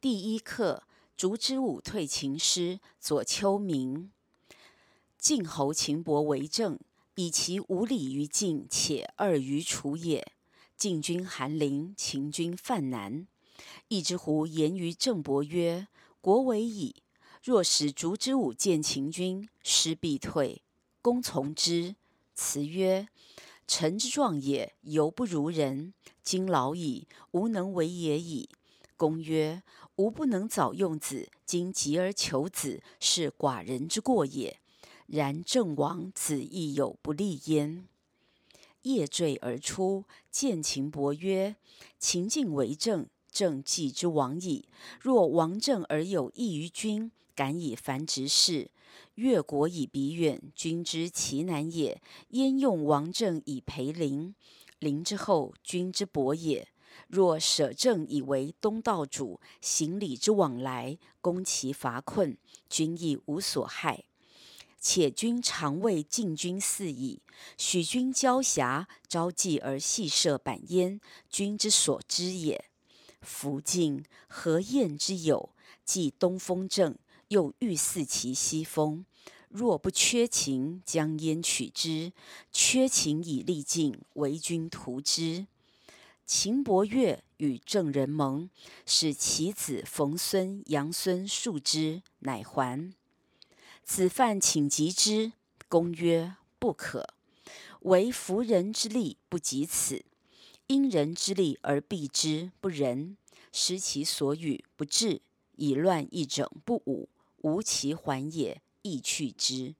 第一课：烛之武退秦师。左丘明。晋侯秦伯为政，以其无礼于晋，且二于楚也。晋军韩陵，秦军犯南。一之狐言于郑伯曰：“国危矣，若使烛之武见秦军，师必退。”公从之。辞曰：“臣之壮也，犹不如人。今老矣，无能为也已。”公曰：“吾不能早用子，今急而求子，是寡人之过也。然郑王子亦有不利焉。”夜坠而出，见秦伯曰：“秦晋为政，政既之亡矣。若亡政而有益于君，敢以凡执事。越国以彼远，君知其难也。焉用亡政以培陵？陵之厚，君之薄也。”若舍政以为东道主，行礼之往来，攻其乏困，君亦无所害。且君常为晋军肆矣，许君交辖，朝祭而夕射板焉，君之所知也。夫晋何厌之有？既东风正，又欲饲其西风。若不缺秦，将焉取之？缺秦以利晋，为君图之。秦伯乐与郑人盟，使其子逢孙、杨孙述之，乃还。子犯请击之，公曰：“不可。惟夫人之利，不及此；因人之利而避之，不仁。失其所与，不治；以乱易整，不武。无其还也，亦去之。”